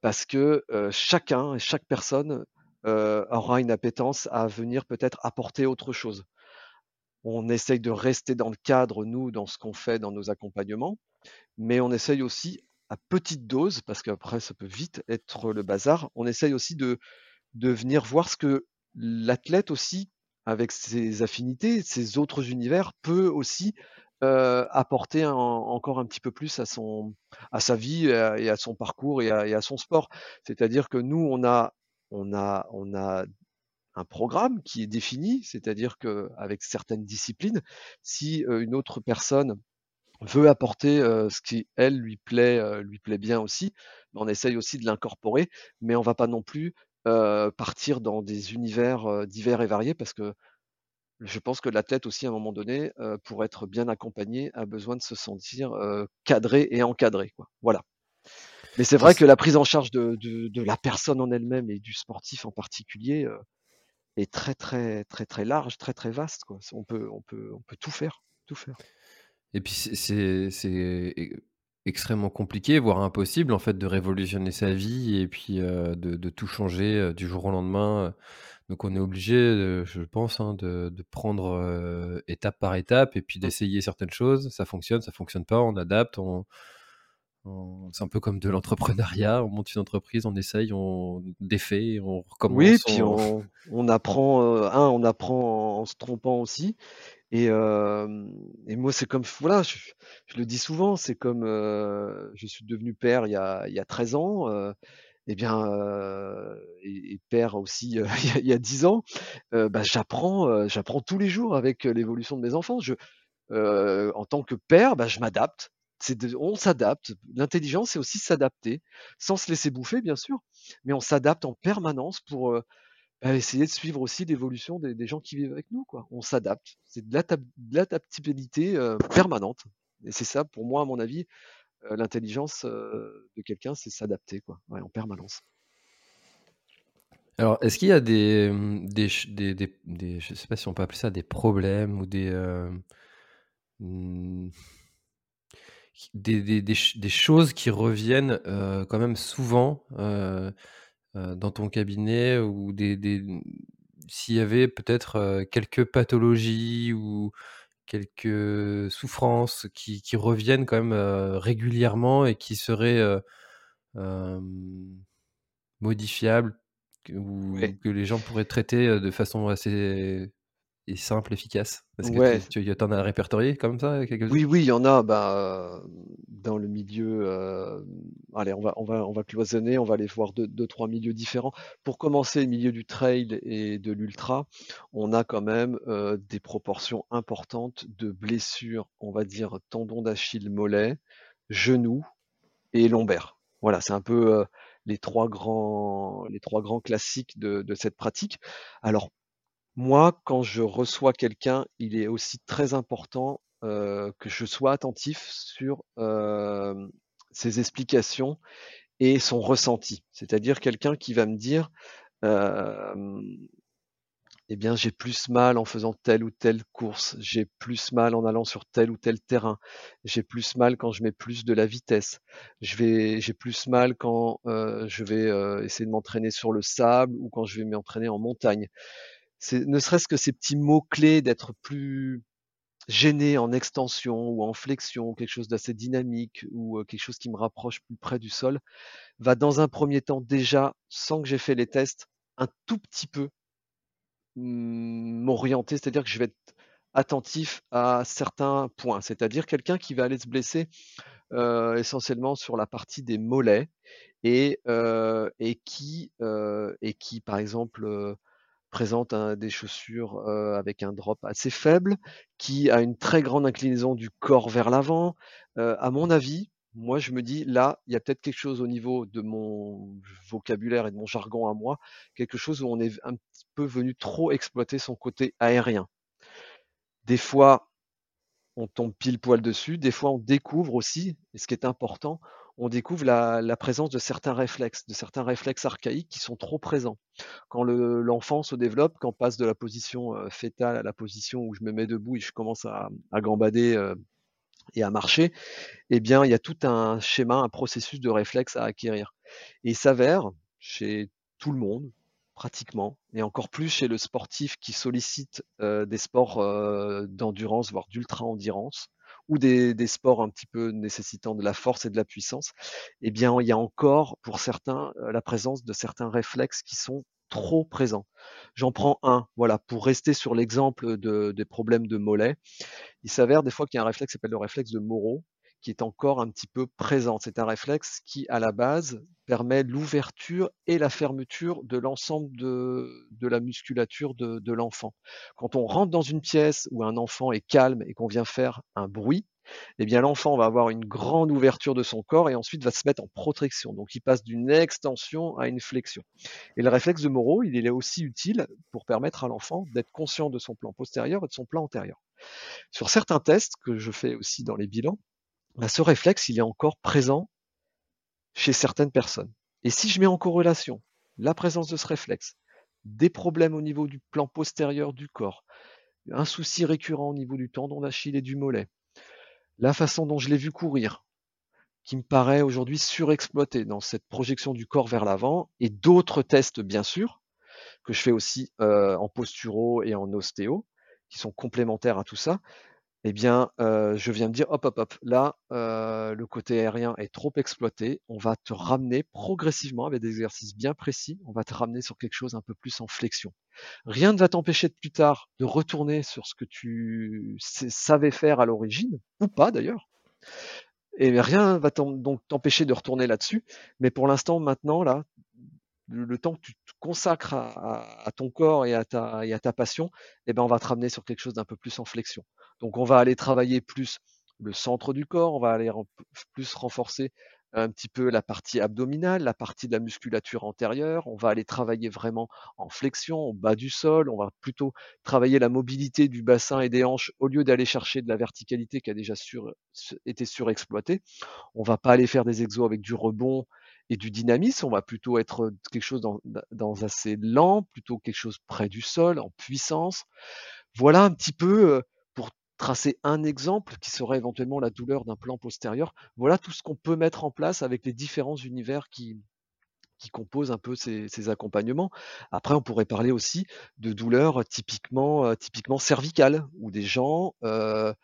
parce que chacun et chaque personne aura une appétence à venir peut-être apporter autre chose on essaye de rester dans le cadre, nous, dans ce qu'on fait dans nos accompagnements, mais on essaye aussi à petite dose, parce qu'après ça peut vite être le bazar, on essaye aussi de venir voir ce que l'athlète aussi, avec ses affinités, ses autres univers, peut aussi apporter encore un petit peu plus à, son, à sa vie et à, son parcours et à, son sport. C'est-à-dire que nous, on a, on a, on a un programme qui est défini, c'est-à-dire qu'avec certaines disciplines, si une autre personne veut apporter ce qui elle lui plaît, lui plaît bien aussi, on essaye aussi de l'incorporer, mais on va pas non plus partir dans des univers divers et variés parce que je pense que la tête aussi à un moment donné, pour être bien accompagnée, a besoin de se sentir cadré et encadré. Quoi. Voilà. Mais c'est vrai que la prise en charge de, de la personne en elle-même et du sportif en particulier, est très très très très large, très très vaste. Quoi. On peut on peut on peut tout faire, tout faire. Et puis c'est extrêmement compliqué, voire impossible en fait de révolutionner sa vie et puis de, de, tout changer du jour au lendemain. Donc on est obligé, je pense, hein, de, de, prendre étape par étape et puis mmh. d'essayer certaines choses. Ça fonctionne, ça fonctionne pas, on adapte, on, c'est un peu comme de l'entrepreneuriat, on monte une entreprise, on essaye, on défait, on recommence. Oui, puis on, on apprend, euh, un, on apprend en, se trompant aussi. Et, euh, et moi, c'est comme, voilà, je, je, le dis souvent, c'est comme, euh, je suis devenu père il y a, il y a 13 ans, et bien, et, et, père aussi il y a 10 ans, bah, j'apprends, j'apprends tous les jours avec l'évolution de mes enfants. Je, en tant que père, bah, je m'adapte on s'adapte. L'intelligence, c'est aussi s'adapter, sans se laisser bouffer, bien sûr, mais on s'adapte en permanence pour euh, bah, essayer de suivre aussi l'évolution des, gens qui vivent avec nous. On s'adapte. C'est de l'adaptabilité euh, permanente. Et c'est ça, pour moi, à mon avis, euh, l'intelligence de quelqu'un, c'est s'adapter en permanence. Alors, est-ce qu'il y a des, des, des, sais pas si on peut appeler ça des problèmes ou des, hmm, des, des, choses qui reviennent quand même souvent dans ton cabinet ou des, s'il y avait peut-être quelques pathologies ou quelques souffrances qui, qui reviennent quand même régulièrement et qui seraient modifiables ou que les gens pourraient traiter de façon assez et simple, efficace? Est-ce que Ouais. tu tu en as répertorié comme ça? Oui, oui, il y en a, bah, dans le milieu, hem, allez, on va on va on va cloisonner, on va aller voir deux 2-3 milieux différents. Pour commencer, le milieu du trail et de l'ultra, on a quand même, heu, des proportions importantes de blessures, on va dire tendon d'Achille, mollet, genou et lombaire. Voilà, c'est un peu, heu, les 3 grands les 3 grands classiques de de cette pratique. Alors moi, quand je reçois quelqu'un, il est aussi très important, heu, que je sois attentif sur, hem, ses explications et son ressenti. C'est-à-dire quelqu'un qui va me dire, hem: «Eh bien, j'ai plus mal en faisant telle ou telle course, j'ai plus mal en allant sur tel ou tel terrain, j'ai plus mal quand je mets plus de la vitesse, j'ai plus mal quand, je vais, essayer de m'entraîner sur le sable ou quand je vais m'entraîner en montagne». Ne serait-ce que ces petits mots-clés d'être plus gêné en extension ou en flexion, quelque chose d'assez dynamique ou, quelque chose qui me rapproche plus près du sol, va dans un premier temps déjà, sans que j'ai fait les tests, un tout petit peu m'orienter. C'est-à-dire que je vais être attentif à certains points. C'est-à-dire quelqu'un qui va aller se blesser, essentiellement sur la partie des mollets et qui, par exemple, présente un des chaussures, avec un drop assez faible, qui a une très grande inclinaison du corps vers l'avant. À mon avis, moi je me dis: «Là, il y a peut-être quelque chose au niveau de mon vocabulaire et de mon jargon à moi, quelque chose où on est un petit peu venu trop exploiter son côté aérien». Des fois, on tombe pile poil dessus, des fois on découvre aussi, et ce qui est important, on découvre la présence de certains réflexes, de certains réflexes archaïques qui sont trop présents. Quand le l'enfant se développe, quand on passe de la position, heu, fœtale à la position où je me mets debout et je commence à gambader, heu et à marcher, eh bien, il y a tout un schéma, un processus de réflexe à acquérir. Et il s'avère, chez tout le monde, pratiquement, et encore plus chez le sportif qui sollicite, heu, des sports, heu, d'endurance, voire d'ultra-endurance ou des sports un petit peu nécessitant de la force et de la puissance, eh bien, il y a encore pour certains, heu, la présence de certains réflexes qui sont trop présents. J'en prends un, voilà, pour rester sur l'exemple de des problèmes de mollets. Il s'avère des fois qu'il y a un réflexe qui s'appelle le réflexe de Moro, qui est encore un petit peu présent. C'est un réflexe qui, à la base, permet l'ouverture et la fermeture de l'ensemble de la musculature de l'enfant. Quand on rentre dans une pièce où un enfant est calme et qu'on vient faire un bruit, eh bien l'enfant va avoir une grande ouverture de son corps et ensuite va se mettre en protection. Donc il passe d'une extension à une flexion. Et le réflexe de Moro, il est aussi utile pour permettre à l'enfant d'être conscient de son plan postérieur et de son plan antérieur. Sur certains tests que je fais aussi dans les bilans, bah, ce réflexe, il est encore présent chez certaines personnes. Et si je mets en corrélation la présence de ce réflexe, des problèmes au niveau du plan postérieur du corps, un souci récurrent au niveau du tendon d'Achille et du mollet, la façon dont je l'ai vu courir, qui me paraît aujourd'hui surexploité dans cette projection du corps vers l'avant, et d'autres tests bien sûr, que je fais aussi euh, en posturo et en ostéo, qui sont complémentaires à tout ça, eh bien, heu, je viens me dire: «Hop, hop, hop, là, heu, le côté aérien est trop exploité. On va te ramener progressivement avec des exercices bien précis, on va te ramener sur quelque chose un peu plus en flexion». Rien ne va t'empêcher de plus tard de retourner sur ce que tu savais faire à l'origine, ou pas d'ailleurs et rien va t'em donc t'empêcher de retourner là-dessus, mais pour l'instant, maintenant, là, le le temps que tu te consacres à à à ton corps et à ta et à ta passion, eh ben, on va te ramener sur quelque chose d'un peu plus en flexion. Donc on va aller travailler plus le centre du corps, on va aller plus renforcer un petit peu la partie abdominale, la partie de la musculature antérieure, on va aller travailler vraiment en flexion, au bas du sol, on va plutôt travailler la mobilité du bassin et des hanches au lieu d'aller chercher de la verticalité qui a déjà été surexploitée. On va pas aller faire des exos avec du rebond et du dynamisme, on va plutôt être quelque chose dans dans assez lent, plutôt quelque chose près du sol, en puissance. Voilà un petit peu, pour tracer un exemple qui serait éventuellement la douleur d'un plan postérieur. Voilà tout ce qu'on peut mettre en place avec les différents univers qui composent un peu ces accompagnements. Après, on pourrait parler aussi de douleurs typiquement, typiquement cervicales, où des gens, heu,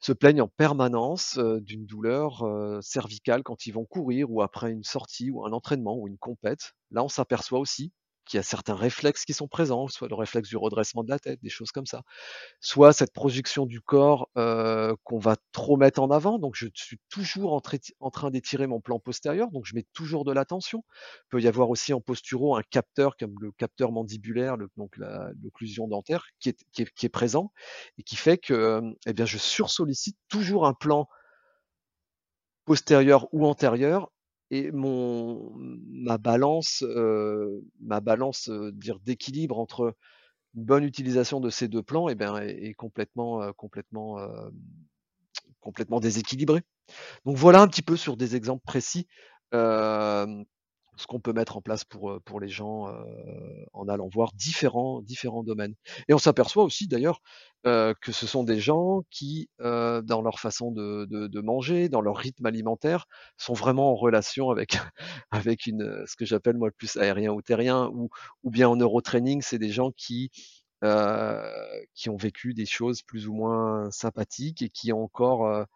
se plaignent en permanence, heu, d'une douleur, cervicale quand ils vont courir ou après une sortie ou un entraînement ou une compète. Là, on s'aperçoit aussi qu'il y a certains réflexes qui sont présents, soit le réflexe du redressement de la tête, des choses comme ça. Soit cette projection du corps euh, qu'on va trop mettre en avant. Donc je suis toujours en, train d'étirer mon plan postérieur, donc je mets toujours de l'attention. Il peut y avoir aussi en posturo un capteur comme le capteur mandibulaire, donc l'occlusion dentaire, qui est, présent et qui fait que eh bien, je sursollicite toujours un plan postérieur ou antérieur et mon ma balance ma balance dire d'équilibre entre une bonne utilisation de ces deux plans eh est, complètement complètement complètement déséquilibrée. Donc voilà un petit peu sur des exemples précis ce qu'on peut mettre en place pour, pour les gens en allant voir différents, différents domaines. Et on s'aperçoit aussi d'ailleurs que ce sont des gens qui, dans leur façon de, de, manger, dans leur rythme alimentaire, sont vraiment en relation avec, avec une, ce que j'appelle moi le plus aérien ou terrien, ou, ou bien en neurotraining, c'est des gens qui, qui ont vécu des choses plus ou moins sympathiques et qui ont encore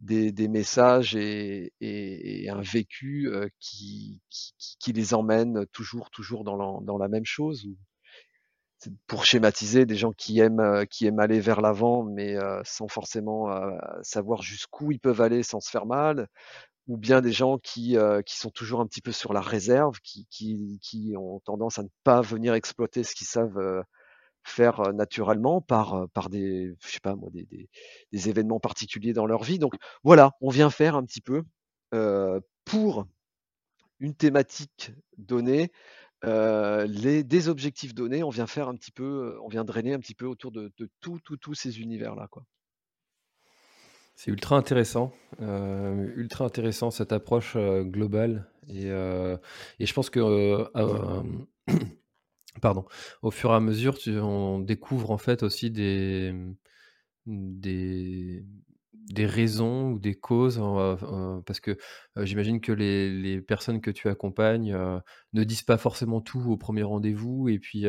des, messages et, un vécu qui, qui, les emmène toujours, toujours dans la, dans la même chose. Pour schématiser, des gens qui aiment, qui aiment aller vers l'avant, mais sans forcément savoir jusqu'où ils peuvent aller sans se faire mal, ou bien des gens qui, qui sont toujours un petit peu sur la réserve, qui, qui, qui ont tendance à ne pas venir exploiter ce qu'ils savent faire naturellement par, par des, je sais pas moi, des, des, événements particuliers dans leur vie. Donc voilà, on vient faire un petit peu pour une thématique donnée, les, des objectifs donnés, on vient faire un petit peu, on vient drainer un petit peu autour de, de tous tout, ces univers-là. C'est ultra intéressant, ultra intéressant cette approche globale et, et, je pense que Pardon. Au fur et à mesure, on découvre en fait aussi des, des, raisons ou des causes, parce que j'imagine que les, personnes que tu accompagnes ne disent pas forcément tout au premier rendez-vous, et puis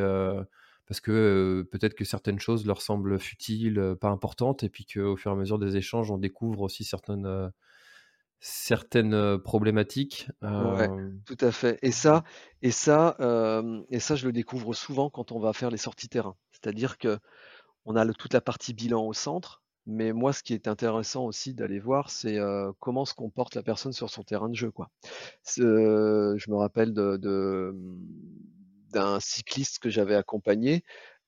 parce que peut-être que certaines choses leur semblent futiles, pas importantes, et puis qu'au fur et à mesure des échanges, on découvre aussi certaines certaines problématiques. Ouais, tout à fait. Et ça, et ça, et ça, je le découvre souvent quand on va faire les sorties terrain. C'est-à-dire que on a toute la partie bilan au centre, mais moi, ce qui est intéressant aussi d'aller voir, c'est comment se comporte la personne sur son terrain de jeu, quoi. je me rappelle de, d'un cycliste que j'avais accompagné.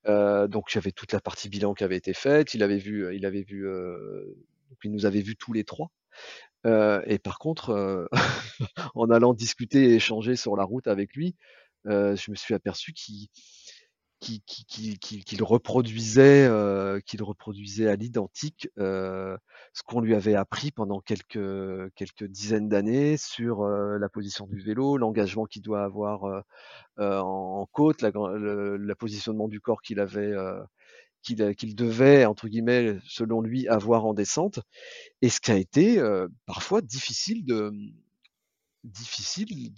donc j'avais toute la partie bilan qui avait été faite. Il avait vu, il avait vu, il nous avait vu tous les trois et par contre, en allant discuter et échanger sur la route avec lui, je me suis aperçu qu'il reproduisait, qu'il reproduisait à l'identique ce qu'on lui avait appris pendant quelques quelques dizaines d'années sur la position du vélo, l'engagement qu'il doit avoir en, côte, la, le, positionnement du corps qu'il avait qu'il devait, entre guillemets, selon lui, avoir en descente, et ce qui a été parfois difficile de difficile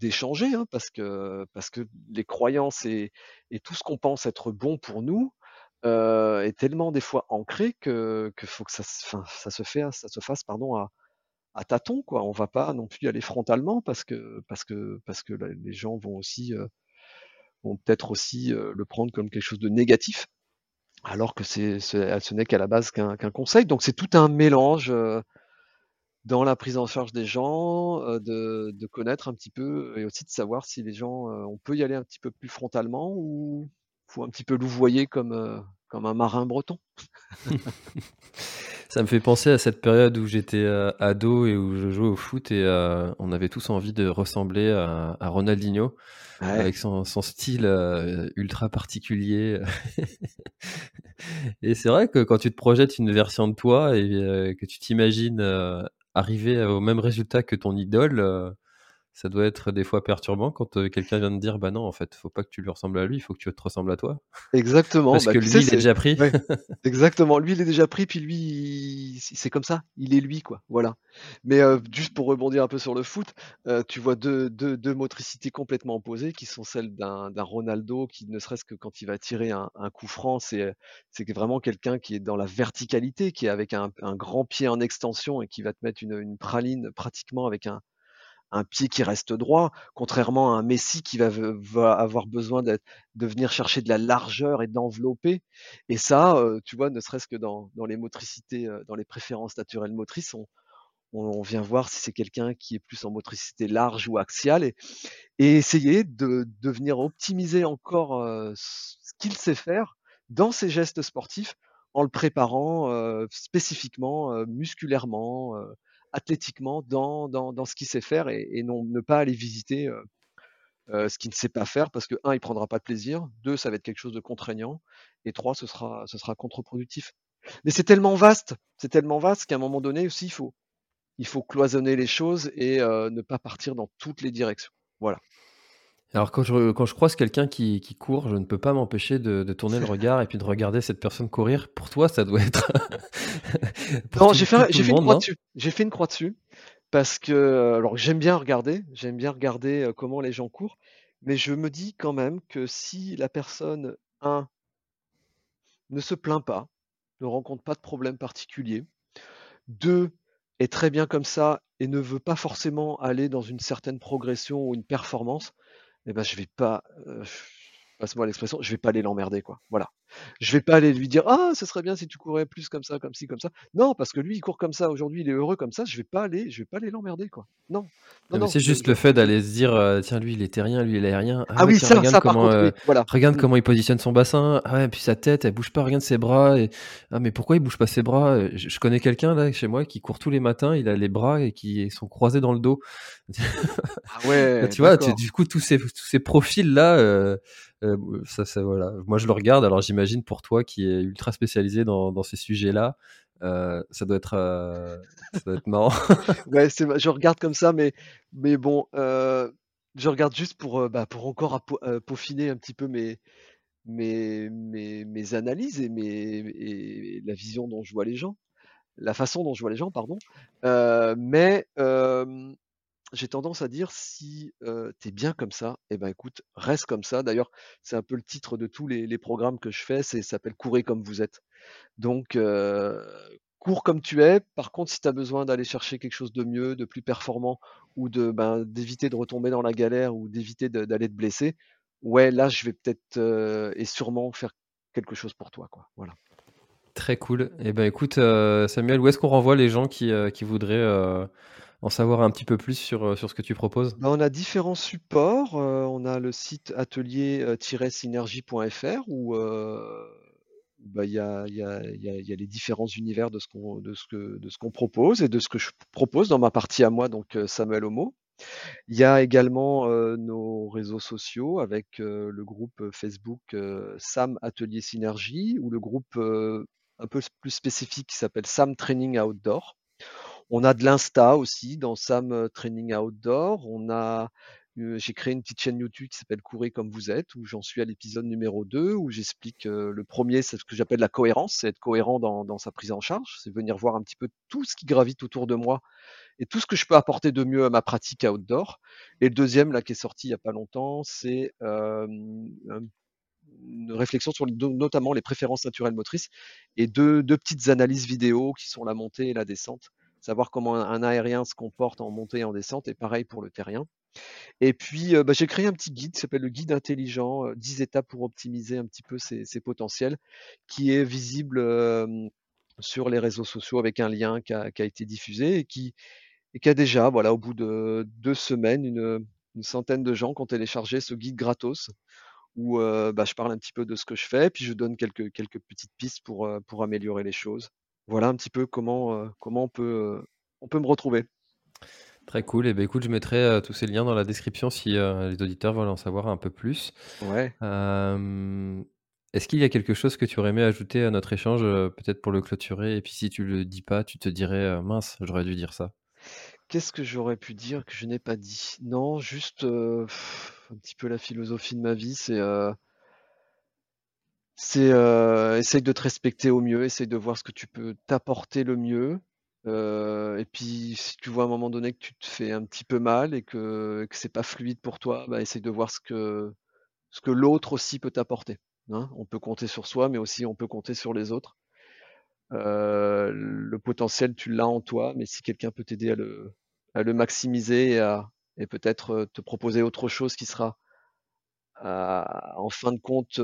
d'échanger, hein, parce que parce que les croyances et, tout ce qu'on pense être bon pour nous est tellement des fois ancré que, que faut que ça, ça se fait, ça se fasse pardon à, à tâtons quoi. On va pas non plus aller frontalement parce que parce que parce que les gens vont aussi vont peut-être aussi le prendre comme quelque chose de négatif alors que c'est, ce n'est qu'à la base qu'un, conseil. Donc c'est tout un mélange dans la prise en charge des gens, de, connaître un petit peu et aussi de savoir si les gens, on peut y aller un petit peu plus frontalement ou faut un petit peu louvoyer comme, comme un marin breton. Ça me fait penser à cette période où j'étais ado et où je jouais au foot et on avait tous envie de ressembler à Ronaldinho avec son, style euh, ultra particulier. et c'est vrai que quand tu te projettes une version de toi et euh, que tu t'imagines euh, arriver au même résultat que ton idole, ça doit être des fois perturbant quand quelqu'un vient de dire bah non en fait faut pas que tu lui ressembles à lui il faut que tu te ressembles à toi. Exactement parce bah, que lui il est déjà pris. exactement. Lui il est déjà pris puis lui c'est comme ça. Il est lui quoi. Voilà. Mais euh, juste pour rebondir un peu sur le foot euh, tu vois deux, deux, deux, motricités complètement opposées qui sont celles d'un Ronaldo qui ne serait-ce que quand il va tirer un, un coup franc c'est c'est vraiment quelqu'un qui est dans la verticalité qui est avec un, un, grand pied en extension et qui va te mettre une, une praline pratiquement avec un un pied qui reste droit, contrairement à un Messi qui va, avoir besoin de venir chercher de la largeur et d'envelopper. Et ça, euh, tu vois, ne serait-ce que dans, les motricités, euh, dans les préférences naturelles motrices, on, vient voir si c'est quelqu'un qui est plus en motricité large ou axiale et, essayer de, venir optimiser encore euh, ce qu'il sait faire dans ses gestes sportifs en le préparant spécifiquement, musculairement, athlétiquement dans, dans, dans, ce qu'il sait faire et, non ne pas aller visiter ce qu'il ne sait pas faire parce que un il prendra pas de plaisir, deux ça va être quelque chose de contraignant et trois ce sera ce sera contre-productif. Mais c'est tellement vaste, c'est tellement vaste qu'à un moment donné aussi il faut il faut cloisonner les choses et ne pas partir dans toutes les directions. Voilà. Alors quand je, quand je croise quelqu'un qui, qui court, je ne peux pas m'empêcher de, de tourner le regard et puis de regarder cette personne courir. Pour toi, ça doit être... non, j'ai fait, j'ai fait une croix dessus. J'ai fait une croix dessus parce que alors j'aime bien regarder, j'aime bien regarder comment les gens courent, mais je me dis quand même que si la personne un ne se plaint pas, ne rencontre pas de problème particulier, deux est très bien comme ça et ne veut pas forcément aller dans une certaine progression ou une performance, eh ben, je vais pas, euh, passe-moi l'expression, je vais pas aller l'emmerder, quoi. Voilà. Je vais pas aller lui dire ah ce serait bien si tu courais plus comme ça, comme ci, comme ça. Non, parce que lui il court comme ça aujourd'hui, il est heureux comme ça. Je vais pas aller, je vais pas aller l'emmerder quoi. Non. non, non c'est juste le fait d'aller se dire euh, tiens lui il est terrien, lui il est aérien. Ah, ah oui ça, ça comment, par contre, voilà. Regarde comment il positionne son bassin. Ah ouais, puis sa tête elle bouge pas, regarde ses bras. Et... Ah mais pourquoi il bouge pas ses bras? Je, connais quelqu'un là chez moi qui court tous les matins, il a les bras et qui sont croisés dans le dos. ah ouais. tu vois, du coup tous ces tous ces profils là. Euh, euh. Moi, je le regarde. Alors, j'imagine pour toi qui est ultra spécialisé dans, ces sujets-là, euh, ça doit être, euh, ça doit être marrant. je regarde comme ça, mais, mais bon, je regarde juste pour, bah, pour encore peaufiner un petit peu mes, mes, mes, analyses et, mes, la vision dont je vois les gens, la façon dont je vois les gens, pardon. mais j'ai tendance à dire si tu es bien comme ça, eh ben écoute, reste comme ça. D'ailleurs, c'est un peu le titre de tous les, programmes que je fais, c'est s'appelle Courez comme vous êtes. Donc cours comme tu es. Par contre, si tu as besoin d'aller chercher quelque chose de mieux, de plus performant, ou de ben, d'éviter de retomber dans la galère ou d'éviter d'aller te blesser, ouais, là je vais peut-être et sûrement faire quelque chose pour toi. Quoi. Voilà. Très cool. Et eh ben écoute, Samuel, où est-ce qu'on renvoie les gens qui, qui voudraient en savoir un petit peu plus sur, euh, sur ce que tu proposes? Bah, On a différents supports. Euh, on a le site atelier-synergie.fr où euh, bah, il y, a, les différents univers de ce qu'on propose et de ce que je propose dans ma partie à moi, donc Samuel Homo. Il y a également nos réseaux sociaux avec le groupe Facebook Sam Atelier Synergie ou le groupe un peu plus spécifique qui s'appelle Sam Training Outdoor. On a de l'Insta aussi dans Sam Training Outdoor. On a, j'ai créé une petite chaîne YouTube qui s'appelle Courez comme vous êtes, où j'en suis à l'épisode numéro 2, où j'explique le premier, c'est ce que j'appelle la cohérence, c'est être cohérent dans, sa prise en charge, c'est venir voir un petit peu tout ce qui gravite autour de moi et tout ce que je peux apporter de mieux à ma pratique outdoor. Et le deuxième, là, qui est sorti il n'y a pas longtemps, c'est euh, une réflexion sur notamment les préférences naturelles motrices et deux petites analyses vidéo qui sont la montée et la descente savoir comment un, aérien se comporte en montée et en descente, et pareil pour le terrien. Et puis, bah, j'ai créé un petit guide qui s'appelle le guide intelligent, 10 étapes pour optimiser un petit peu ses, potentiels, qui est visible sur les réseaux sociaux avec un lien qui a, été diffusé et qui, a déjà, voilà, au bout de deux semaines, une, centaine de gens qui ont téléchargé ce guide gratos où bah, je parle un petit peu de ce que je fais, puis je donne quelques, petites pistes pour améliorer les choses. Voilà un petit peu comment, euh, comment on peut, euh, on peut me retrouver. Très cool. Et ben écoute, je mettrai euh, tous ces liens dans la description si les auditeurs veulent en savoir un peu plus. Ouais. est-ce qu'il y a quelque chose que tu aurais aimé ajouter à notre échange, peut-être pour le clôturer? Et puis si tu le dis pas, tu te dirais mince, j'aurais dû dire ça. Qu'est-ce que j'aurais pu dire que je n'ai pas dit? Non, juste un petit peu la philosophie de ma vie, c'est c'est, euh, essaye de te respecter au mieux, essaye de voir ce que tu peux t'apporter le mieux. Euh, et puis si tu vois à un moment donné que tu te fais un petit peu mal et que, que c'est pas fluide pour toi, bah, essaye de voir ce que, ce que l'autre aussi peut t'apporter. Hein. On peut compter sur soi, mais aussi on peut compter sur les autres. Euh, le potentiel, tu l'as en toi, mais si quelqu'un peut t'aider à le, à le maximiser et et peut-être te proposer autre chose qui sera en fin de compte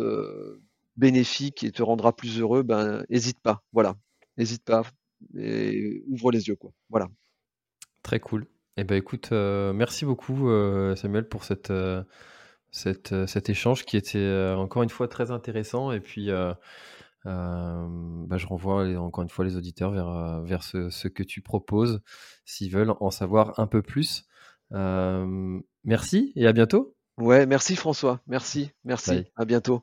bénéfique et te rendra plus heureux, ben hésite pas, voilà, hésite pas et ouvre les yeux quoi, voilà. Très cool. Eh ben écoute, merci beaucoup Samuel pour cette, cette, cet échange qui était encore une fois très intéressant et puis bah, je renvoie encore une fois les auditeurs vers, vers ce, que tu proposes s'ils veulent en savoir un peu plus. merci et à bientôt. Ouais, merci François, merci, merci, à bientôt.